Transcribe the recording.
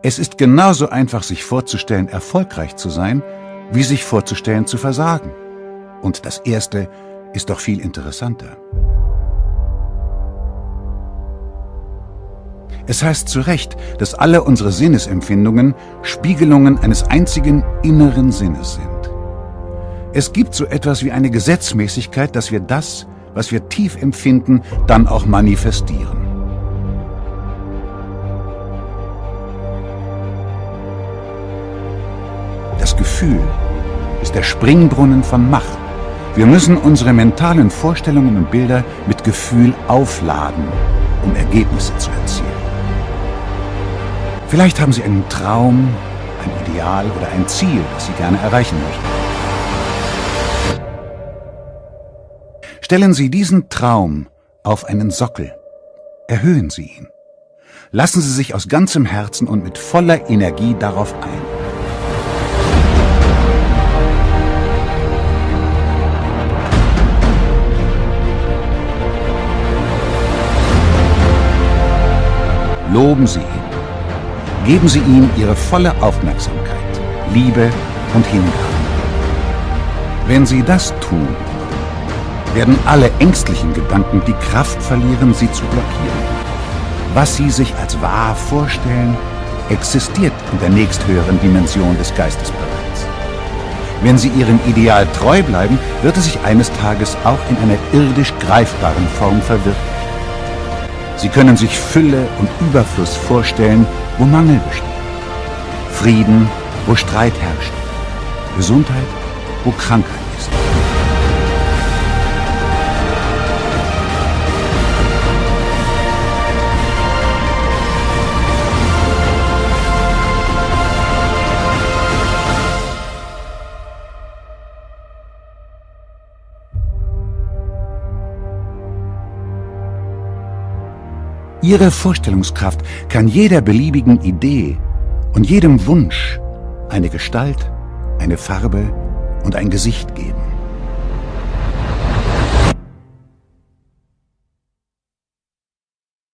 Es ist genauso einfach, sich vorzustellen, erfolgreich zu sein, wie sich vorzustellen, zu versagen. Und das Erste ist doch viel interessanter. Es heißt zu Recht, dass alle unsere Sinnesempfindungen Spiegelungen eines einzigen inneren Sinnes sind. Es gibt so etwas wie eine Gesetzmäßigkeit, dass wir das, was wir tief empfinden, dann auch manifestieren. Gefühl ist der Springbrunnen von Macht. Wir müssen unsere mentalen Vorstellungen und Bilder mit Gefühl aufladen, um Ergebnisse zu erzielen. Vielleicht haben Sie einen Traum, ein Ideal oder ein Ziel, das Sie gerne erreichen möchten. Stellen Sie diesen Traum auf einen Sockel. Erhöhen Sie ihn. Lassen Sie sich aus ganzem Herzen und mit voller Energie darauf ein. Loben Sie ihn. Geben Sie ihm Ihre volle Aufmerksamkeit, Liebe und Hingabe. Wenn Sie das tun, werden alle ängstlichen Gedanken die Kraft verlieren, Sie zu blockieren. Was Sie sich als wahr vorstellen, existiert in der nächsthöheren Dimension des Geistes bereits. Wenn Sie Ihrem Ideal treu bleiben, wird es sich eines Tages auch in einer irdisch greifbaren Form verwirklichen. Sie können sich Fülle und Überfluss vorstellen, wo Mangel besteht. Frieden, wo Streit herrscht. Gesundheit, wo Krankheit Ihre Vorstellungskraft kann jeder beliebigen Idee und jedem Wunsch eine Gestalt, eine Farbe und ein Gesicht geben.